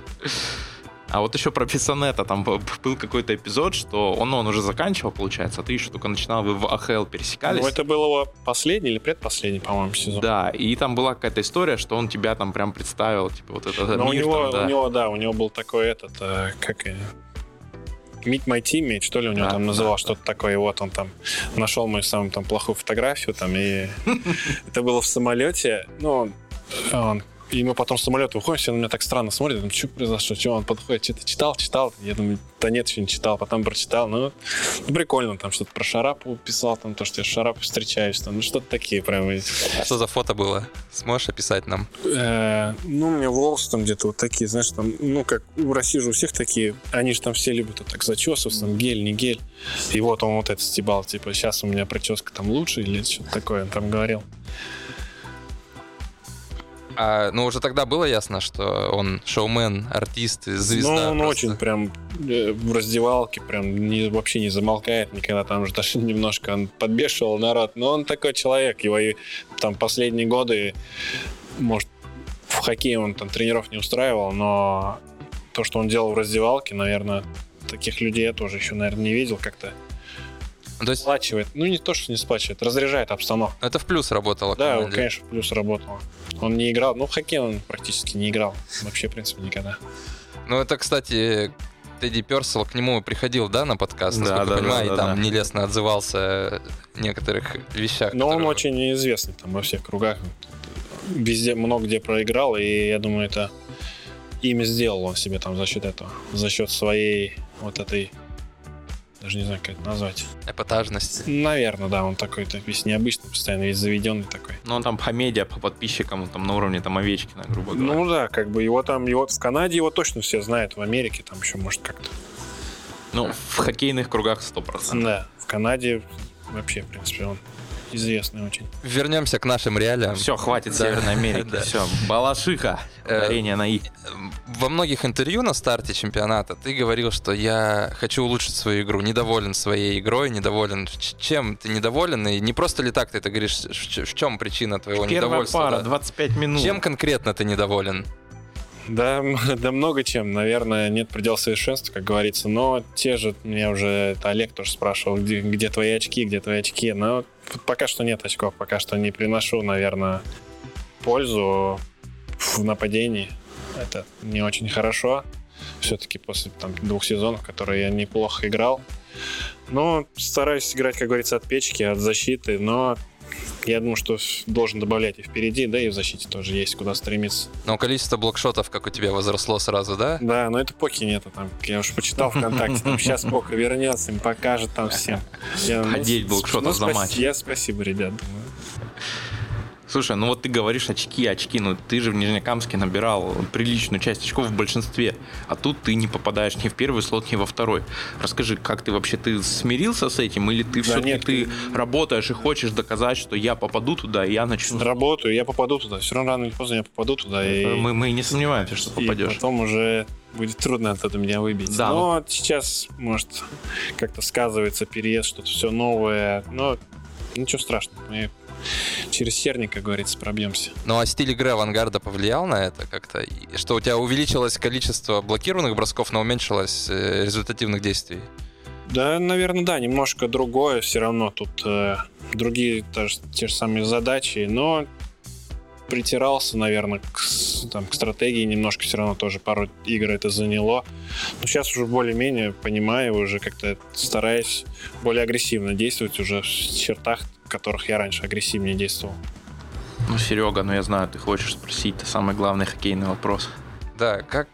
S2: А вот еще про Писанета, там был какой-то эпизод, что он, он уже заканчивал, получается, а ты еще только начинал, вы в АХЛ пересекались.
S5: Ну, это был его последний или предпоследний, по-моему, сезон.
S2: Да, и там была какая-то история, что он тебя там прям представил, типа вот это
S5: Но у
S2: мир
S5: него,
S2: там, да.
S5: у него, да, у него был такой этот, э, как Meet My Teammate, что ли, у него
S2: Да,
S5: там
S2: да,
S5: называл
S2: да.
S5: что-то такое, и вот он там нашел мою самую там плохую фотографию, там, и [LAUGHS] это было в самолете, ну, он и мы потом с самолета выходим, все на меня так странно смотрят, думаю, что произошло, что он подходит, что-то читал, читал, я думаю, да нет, еще не читал, потом прочитал, ну, ну, прикольно, там что-то про Шарапу писал, там то, что я с Шарапой встречаюсь, там, ну, что-то такие прям, и-
S3: Что за фото было? Сможешь описать нам?
S5: Э, ну, у меня волосы там где-то вот такие, знаешь, там, ну, как в России же у всех такие, они же там все любят вот так зачесываться, там, гель, не гель. И вот он вот это стебал, типа, сейчас у меня прическа там лучше или что-то такое, он там говорил.
S3: А, ну, уже тогда было ясно, что он шоумен, артист, звезда.
S5: ну, он
S3: просто.
S5: очень прям э, в раздевалке прям не, вообще не замолкает никогда, там же даже [LAUGHS] немножко он подбешивал народ, но он такой человек, его и там последние годы, может, в хоккее он там тренеров не устраивал, но то, что он делал в раздевалке, наверное, таких людей я тоже еще, наверное, не видел как-то.
S3: Ну, То есть
S5: Сплачивает. Ну, не то, что не сплачивает, разряжает обстановку.
S3: это в плюс работало.
S5: Да, он,
S3: команде.
S5: конечно, плюс работал. Он не играл. Ну, в хоккей он практически не играл. Вообще, в принципе, никогда.
S3: Ну, это, кстати, Тедди Персел к нему приходил, да, на подкаст,
S2: Да,
S3: насколько
S2: да,
S3: я понимаю,
S2: да,
S3: и
S2: да,
S3: там
S2: да.
S3: нелестно отзывался о некоторых вещах.
S5: Но он
S3: которые-
S5: очень известный там во всех кругах. Везде, много где проиграл, и я думаю, это имя сделал он себе там за счет этого. За счет своей вот этой даже не знаю, как это назвать.
S3: Эпатажность.
S5: Наверное, да, он такой так весь необычный, постоянно весь заведенный такой.
S2: Ну, он там по медиа, по подписчикам, там на уровне там Овечкина, грубо говоря.
S5: Ну да, как бы его там, его в Канаде его точно все знают, в Америке там еще может как-то.
S2: Ну, в хоккейных кругах 100%.
S5: Да, в Канаде вообще, в принципе, он известный очень.
S3: Вернемся к нашим реалиям.
S2: Все, хватит
S3: Да.
S2: Северной [LAUGHS] Америки.
S3: Да.
S2: Все, Балашиха.
S3: Э,
S2: Ударение на «и».
S3: Во многих интервью на старте чемпионата ты говорил, что я хочу улучшить свою игру, недоволен своей игрой, недоволен. Чем ты недоволен? И не просто ли так ты это говоришь, в чем причина твоего
S2: Первая
S3: недовольства?
S2: пара,
S3: да?
S2: 25 минут.
S3: Чем конкретно ты недоволен?
S5: Да, [LAUGHS] да много чем. Наверное, нет предела совершенства, как говорится. Но те же, меня уже это Олег тоже спрашивал, где, где твои очки, где твои очки. Но пока что нет очков, пока что не приношу, наверное, пользу в нападении. Это не очень хорошо. Все-таки после там, двух сезонов, которые я неплохо играл. Но стараюсь играть, как говорится, от печки, от защиты. Но я думаю, что должен добавлять и впереди, да и в защите тоже есть куда стремиться.
S3: Но количество блокшотов, как у тебя, возросло сразу, да?
S5: Да, но это поки нету там. Я уж почитал ВКонтакте, там сейчас Пока вернется, им покажет там всем. Я, ну,
S2: Одеть блокшотов за
S5: спаси-
S2: матч.
S5: Я спасибо, ребят, думаю.
S2: Слушай, ну вот ты говоришь очки, очки, ну ты же в Нижнекамске набирал приличную часть очков в большинстве, а тут ты не попадаешь ни в первый слот, ни во второй. Расскажи, как ты вообще, ты смирился с этим, или ты все-таки
S5: нет,
S2: ты работаешь и хочешь доказать, что я попаду туда, и я начну...
S5: Работаю, я попаду туда. Все равно рано или поздно я попаду туда. И,
S2: Мы, мы не сомневаемся, что
S5: и
S2: попадешь.
S5: потом уже будет трудно оттуда меня выбить.
S2: Да,
S5: но вот сейчас, может, как-то сказывается переезд, что-то все новое. Но ничего страшного. Мы через серник, как говорится, пробьемся.
S3: Ну а стиль игры авангарда повлиял на это как-то? Что у тебя увеличилось количество блокированных бросков, но уменьшилось э, результативных действий?
S5: Да, наверное, да, немножко другое все равно. Тут э, другие тоже, те же самые задачи, но притирался, наверное, к, там, к стратегии немножко все равно тоже пару игр это заняло. Но сейчас уже более-менее понимаю, уже как-то стараюсь более агрессивно действовать уже в чертах, которых я раньше агрессивнее действовал.
S2: Ну, Серега, ну я знаю, ты хочешь спросить, это самый главный хоккейный вопрос.
S3: Да, как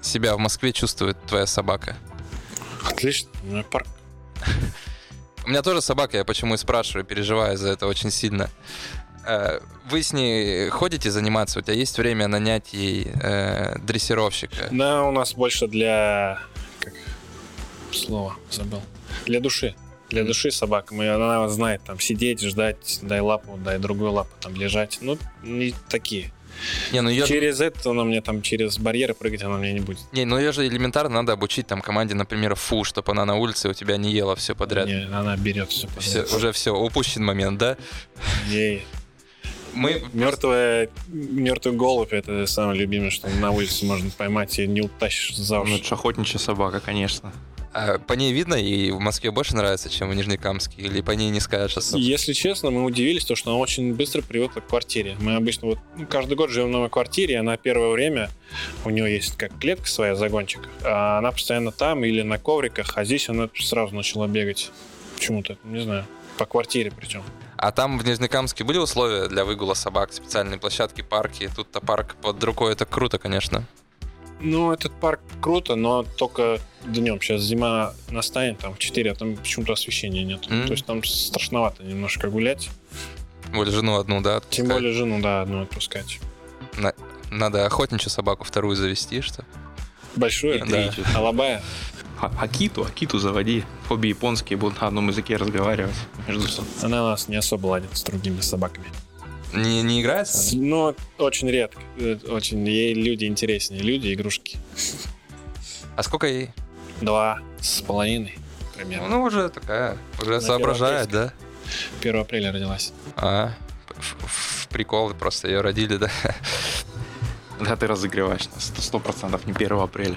S3: себя в Москве чувствует твоя собака?
S5: Отлично. У меня парк
S3: У меня тоже собака, я почему и спрашиваю, переживаю за это очень сильно. Э, Вы с ней ходите заниматься? У тебя есть время нанять ей э, дрессировщика?
S5: Да, у нас больше для... Как слово забыл. Для души. Для души собака. Мы, она знает там сидеть, ждать, дай лапу, дай другую лапу, там лежать. Ну, не такие.
S3: Не, ну ее,
S5: Через это она мне там, через барьеры прыгать она мне не будет.
S3: не, ну ее же элементарно надо обучить там команде, например, фу, чтобы она на улице у тебя не ела все подряд.
S5: Не, она берет все подряд.
S3: уже все, упущен момент, да?
S5: Ей.
S3: Мы
S5: Мертвая, мертвый голубь это самое любимое, что на улице можно поймать и не утащишь за
S2: Ну,
S5: уши.
S2: это ж охотничья собака, конечно.
S3: А, по ней видно, и в Москве больше нравится, чем в Нижнекамске, или по ней не скажешь особо?
S5: Если честно, мы удивились, то, что она очень быстро привыкла к квартире. Мы обычно вот ну, каждый год живем в новой квартире, и она первое время, у нее есть как клетка своя, загончик, а она постоянно там или на ковриках, а здесь она сразу начала бегать. Почему-то, не знаю, по квартире причем.
S3: А там в Нижнекамске были условия для выгула собак, специальные площадки, парки? Тут-то парк под рукой, это круто, конечно.
S5: Ну, этот парк круто, но только днем. Сейчас зима настанет, там в 4, а там почему-то освещения нет.
S3: М.
S5: То есть там страшновато немножко гулять.
S3: Более жену одну, да?
S5: Тем
S3: отпускать?
S5: более жену, да, одну отпускать.
S3: Надо охотничью собаку вторую завести, что?
S5: Большую,
S2: И
S5: да. Алабая.
S2: А- Акиту, Акиту заводи. Обе японские будут на одном языке разговаривать между собой.
S5: Она у нас не особо ладит с другими собаками.
S3: Не, не играется?
S5: Но очень редко. Э, Очень. Ей люди интереснее. Люди, игрушки.
S3: А сколько ей?
S5: Два с половиной примерно.
S3: Ну, уже такая, уже
S5: На
S3: соображает, да?
S5: 1 апреля родилась.
S3: А, в, в прикол, просто ее родили, да?
S2: Да, ты разыгрываешь нас. Сто процентов не 1 апреля.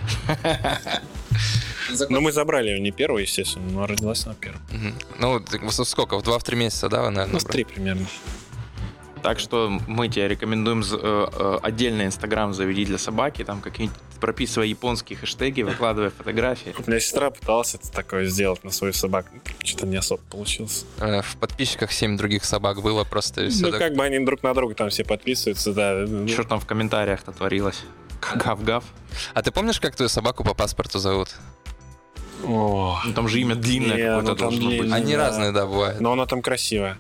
S5: Но мы забрали ее не первую, естественно, но родилась она первой.
S3: Мгм. Ну, в- сколько? В 2-3 месяца, да, вы, наверное?
S5: Ну, с три примерно.
S2: Так что мы тебе рекомендуем э, э, отдельный инстаграм заведи для собаки, там какие-нибудь прописывай японские хэштеги, выкладывай фотографии.
S5: У меня сестра пыталась это такое сделать на свою собаку. Что-то не особо получилось.
S3: Э, В подписчиках 7 других собак было просто
S5: ну,
S3: так-
S5: как бы они друг на друга там все подписываются, да.
S2: Что там в комментариях-то творилось? Гав-гав.
S3: А ты помнишь, как твою собаку по паспорту зовут?
S5: О,
S2: Ну, там же имя длинное
S5: Не,
S2: какое-то
S5: ну, там
S2: должно быть.
S3: Они
S5: да.
S3: разные, да, бывают.
S5: но она там красивая.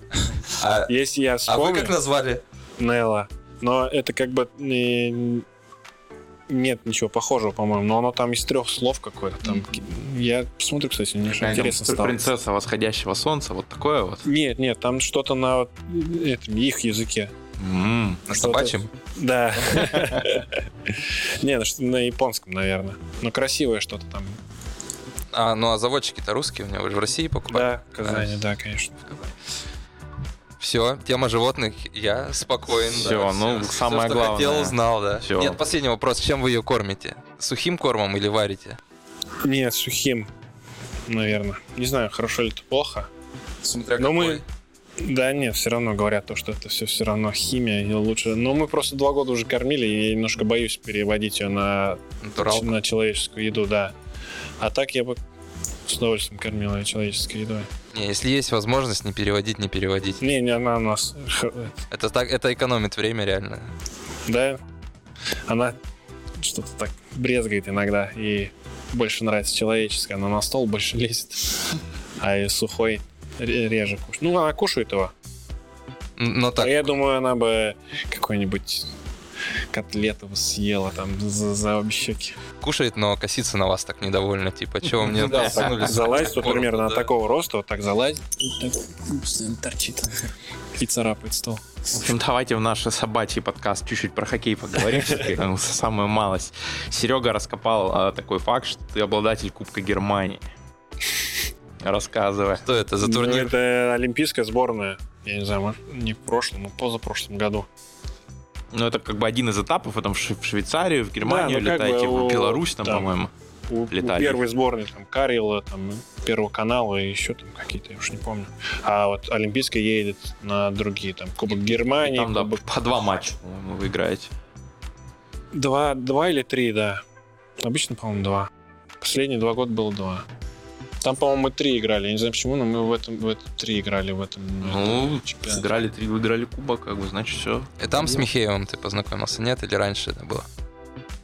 S3: А,
S5: Если я
S3: а вы
S5: вспомню...
S3: как назвали?
S5: Нелла. Но это как бы не- нет ничего похожего, по-моему. Но оно там из трех слов какое-то. Там я посмотрю, кстати, мне
S2: там
S5: интересно стало.
S2: Принцесса восходящего солнца, вот такое вот.
S5: Нет, нет, там что-то на вот этом, их языке.
S2: М.
S3: На собачьем?
S5: Да. [LAUGHS] Не, ну, на японском, наверное. Ну, красивое что-то там.
S3: А, ну а заводчики-то русские у него, вы же в России покупали?
S5: Да, в Казани, да, конечно.
S3: Все, тема животных, я спокоен.
S2: Всё,
S3: да,
S2: ну,
S3: всё,
S2: самое
S3: что
S2: главное.
S3: хотел, узнал, да.
S2: Всё.
S3: Нет, последний вопрос. Чем вы ее кормите? Сухим кормом или варите?
S5: Нет, сухим, наверное. Не знаю, хорошо ли это плохо.
S3: Смотря
S5: Но мы... Да нет, все равно говорят то, что это все все равно химия и лучше. Но мы просто два года уже кормили, и я немножко боюсь переводить ее на,
S3: Натурал.
S5: на человеческую еду, да. А так я бы с удовольствием кормил ее человеческой едой.
S3: Не, если есть возможность не переводить, не переводить.
S5: Не, не она у нас,
S3: Это так, это экономит время реально.
S5: да, она что-то так брезгает иногда, и больше нравится человеческая, она на стол больше [LAUGHS] лезет, а и сухой ре- реже кушает. Ну, она кушает его.
S3: Но так,
S5: А я думаю, она бы какой-нибудь котлету съела там за, за обе щеки.
S3: кушает, но косится на вас так недовольно. Типа, чего мне
S5: Да,
S3: подсунули
S5: так залазит вот примерно
S3: да.
S5: такого роста, вот так залазит, торчит и царапает стол.
S2: В общем, давайте в наш собачий подкаст чуть-чуть про хоккей поговорим. Ну, Самую малость. Серега раскопал а, такой факт, что ты обладатель Кубка Германии. Рассказывай.
S3: Что это за
S5: Ну,
S3: турнир?
S5: это олимпийская сборная. Я не знаю, может, не в прошлом, но позапрошлом году.
S2: Ну, это как бы один из этапов, там в Шве- в Швейцарию, в Германию
S5: ну, как
S2: летаете,
S5: бы
S2: в Беларусь там,
S5: там,
S2: по-моему.
S5: У, у
S2: Летали.
S5: первой сборной там Карила, там Первого канала и еще там какие-то, я уж не помню. А вот Олимпийская едет на другие, там Кубок Германии,
S2: Там, да,
S5: Кубок-
S2: по два матча, вы играете.
S5: Два, два или три, да. Обычно, по-моему, два. Последние два года было два. Там, по-моему, мы три играли. Я не знаю почему, но мы в этом, в этом три играли в этом.
S2: Ну,
S5: этом чемпионате.
S2: сыграли три, выиграли кубок, как бы, значит, все.
S3: И там с Михеевым ты познакомился, нет? Или раньше это было?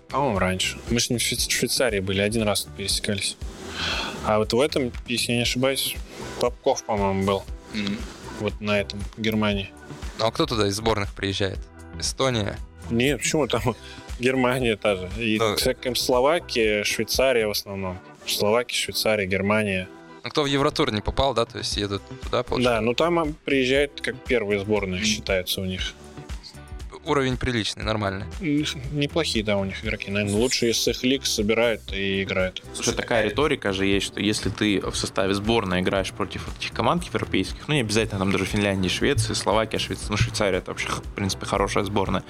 S5: По-моему, раньше. Мы с ним в Швейц- Швейцарии были, один раз пересекались. А вот в этом, если я не ошибаюсь, Попков, по-моему, был. Вот на этом, в Германии.
S3: Ну а кто туда из сборных приезжает? Эстония?
S5: Нет, почему там [LAUGHS] Германия та же. И
S3: Ну,
S5: всяким Словакия, Швейцария в основном. Словакия, Швейцария, Германия.
S3: Ну кто в Евротур не попал, да? То есть едут туда, получается?
S5: Да, ну там приезжают как первые сборные, считаются у них.
S3: Уровень приличный, нормальный.
S5: Неплохие, да, у них игроки. Наверное, лучшие из их лиг собирают и играют.
S2: Слушай, такая риторика же есть, что если ты в составе сборной играешь против этих команд европейских, ну не обязательно там даже Финляндии, Швеции, Словакия, Швейцария, ну Швейцария это вообще, в принципе, хорошая сборная,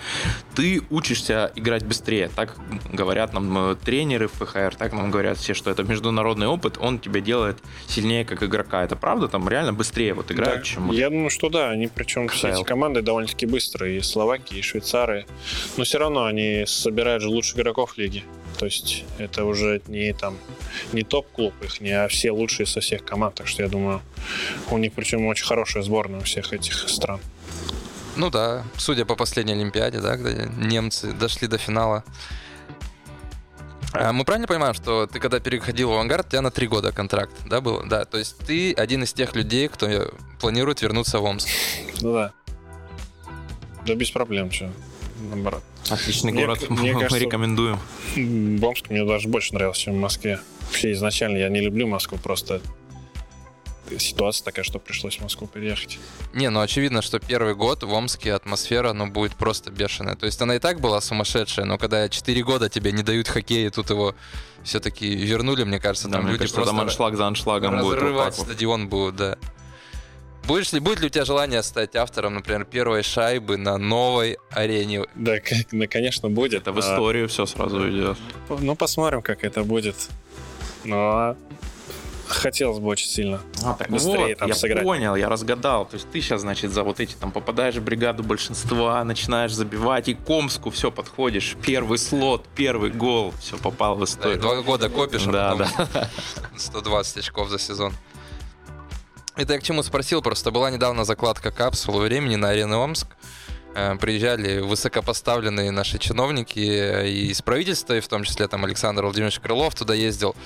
S2: ты учишься играть быстрее. Так говорят нам э, тренеры в ПХР, так нам говорят все, что это международный опыт, он тебя делает сильнее как игрока. Это правда? Там реально быстрее вот играют,
S5: Да.
S2: чем...
S5: Я думаю, что да, они причем все
S2: КХЛ.
S5: эти команды довольно-таки быстрые, и словаки, и швейцары. Но все равно они собирают же лучших игроков лиги. То есть это уже не там не топ-клуб их, не а все лучшие со всех команд. Так что я думаю, у них причем очень хорошая сборная у всех этих стран.
S3: Ну да, судя по последней Олимпиаде, да, где немцы дошли до финала. А мы правильно понимаем, что ты когда переходил в авангард, у тебя на три года контракт, да, был? Да, то есть ты один из тех людей, кто планирует вернуться в Омск.
S5: Ну да. Да без проблем, что. Наоборот.
S2: Отличный
S5: Мне-
S2: город,
S5: мне
S2: мы
S5: кажется,
S2: рекомендуем.
S5: М, Омск мне даже больше нравился, чем в Москве. Вообще изначально я не люблю Москву, просто ситуация такая, что пришлось в Москву переехать.
S3: Не, ну очевидно, что первый год в Омске атмосфера, ну, будет просто бешеная. То есть она и так была сумасшедшая, но когда 4 года тебе не дают хоккея, тут его все-таки вернули, мне кажется,
S2: Да,
S3: там
S2: мне
S3: люди
S2: кажется,
S3: просто
S2: там аншлаг за аншлагом будет.
S3: разрывать
S2: вот.
S3: стадион будут, да. Будешь ли, будет ли у тебя желание стать автором, например, первой шайбы на новой арене?
S5: Да, да, конечно, будет.
S2: Это в
S5: А,
S2: историю все сразу идет.
S5: Ну, посмотрим, как это будет. Но хотелось бы очень сильно.
S2: А, так
S5: Быстрее
S2: вот,
S5: там
S2: я
S5: сыграть.
S2: понял, я разгадал. То есть ты сейчас, значит, за вот эти там попадаешь в бригаду большинства, начинаешь забивать, и к Омску все подходишь. Первый слот, первый гол, все попал в
S3: Да,
S2: историю.
S3: два года копишь, а
S2: Да,
S3: потом
S2: да. [LAUGHS]
S3: 120 очков за сезон. Это я к чему спросил, просто была недавно закладка капсулы времени на арену Омск. Э, Приезжали высокопоставленные наши чиновники э, и из правительства, и в том числе там Александр Владимирович Крылов туда ездил.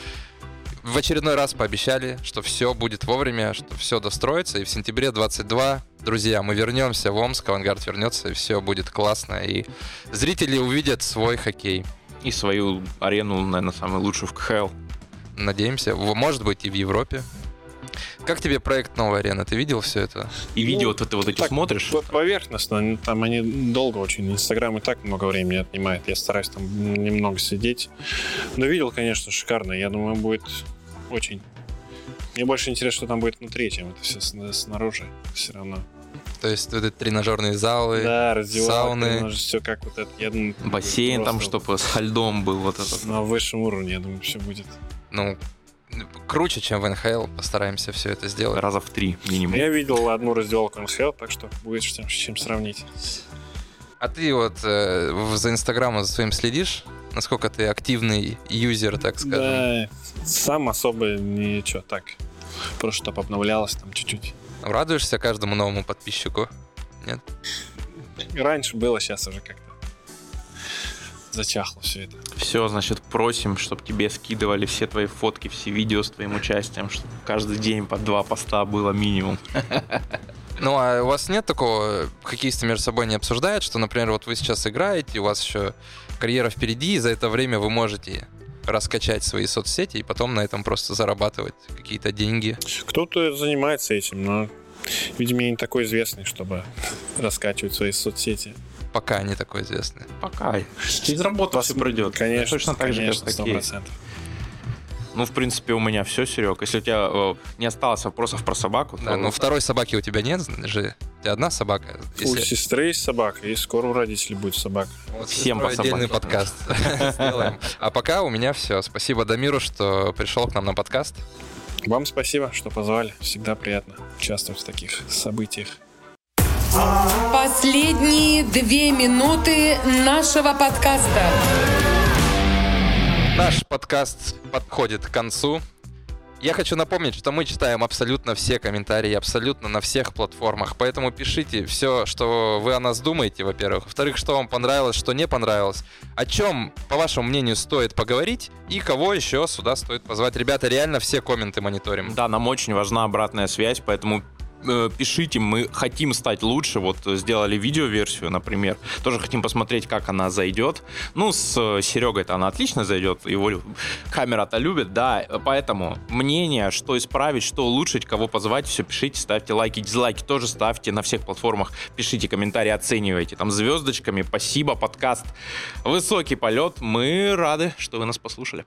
S3: В очередной раз пообещали, что все будет вовремя, что все достроится, и в сентябре 22, друзья, мы вернемся в Омск, авангард вернется, и все будет классно, и зрители увидят свой хоккей.
S2: И свою арену, наверное, самую лучшую в КХЛ.
S3: Надеемся, может быть, и в Европе. Как тебе проект новой арены? Ты видел все это?
S2: И видео вот ты вот эти
S5: так,
S2: смотришь.
S5: По- Поверхностно, они- там они долго очень. Инстаграм и так много времени отнимает. Я стараюсь там немного сидеть. Но видел, конечно, шикарно. Я думаю, будет очень. Мне больше интересно, что там будет внутри, чем это все снаружи. Все равно.
S3: То есть вот эти тренажерные залы.
S5: Да, раздевалка,
S3: сауны.
S5: все как вот это. Я думаю,
S2: Бассейн там, чтобы с льдом был вот этот.
S5: На высшем уровне, я думаю, все будет.
S3: Ну, круче, чем в НХЛ. Постараемся все это сделать.
S2: Раза в три минимум.
S5: Я видел одну раздевалку НХЛ, так что будет с чем, с чем сравнить.
S3: А ты вот э, за Инстаграмом за своим следишь? Насколько ты активный юзер, так скажем?
S5: Да, сам особо ничего так. Просто чтобы обновлялось там чуть-чуть.
S3: Радуешься каждому новому подписчику? Нет?
S5: Раньше было, сейчас уже как-то зачахло все это.
S2: Все, значит, просим, чтобы тебе скидывали все твои фотки, все видео с твоим участием, чтобы каждый день по два поста было минимум. [LAUGHS]
S3: Ну, а у вас нет такого, хоккеисты между собой не обсуждают, что, например, вот вы сейчас играете, у вас еще карьера впереди, и за это время вы можете раскачать свои соцсети и потом на этом просто зарабатывать какие-то деньги.
S5: Кто-то занимается этим, но, видимо, я не такой известный, чтобы [LAUGHS] раскачивать свои соцсети.
S3: Пока не такой известный.
S2: Пока. Через работу все придет.
S5: Конечно,
S2: Точно так же,
S5: конечно,
S2: как. Ну, в принципе, у меня все, Серег. Если у тебя э, не осталось вопросов про собаку,
S3: Да,
S2: то
S3: но второй собаки у тебя нет же. У тебя одна собака.
S5: У
S3: Если-
S5: сестры есть собака, и скоро у родителей будет собака.
S3: Вот
S2: Всем по
S3: отдельный подкаст [LAUGHS] сделаем. А пока у меня все. Спасибо Дамиру, что пришел к нам на подкаст.
S5: Вам спасибо, что позвали. Всегда приятно участвовать в таких событиях.
S1: Последние две минуты нашего подкаста.
S3: Наш подкаст подходит к концу. Я хочу напомнить, что мы читаем абсолютно все комментарии, абсолютно на всех платформах, поэтому пишите все, что вы о нас думаете, во-первых. Во-вторых, что вам понравилось, что не понравилось, о чем, по вашему мнению, стоит поговорить и кого еще сюда стоит позвать. Ребята, реально все комменты мониторим.
S2: да, нам очень важна обратная связь, поэтому пишите, мы хотим стать лучше. Вот сделали видеоверсию, например. Тоже хотим посмотреть, как она зайдет. Ну, с э, Серегой-то она отлично зайдет. Его камера-то любит, да. Поэтому мнение, что исправить, что улучшить, кого позвать, все пишите, ставьте лайки, дизлайки тоже ставьте на всех платформах. Пишите комментарии, оценивайте там звездочками. Спасибо, подкаст «Высокий полет». Мы рады, что вы нас послушали.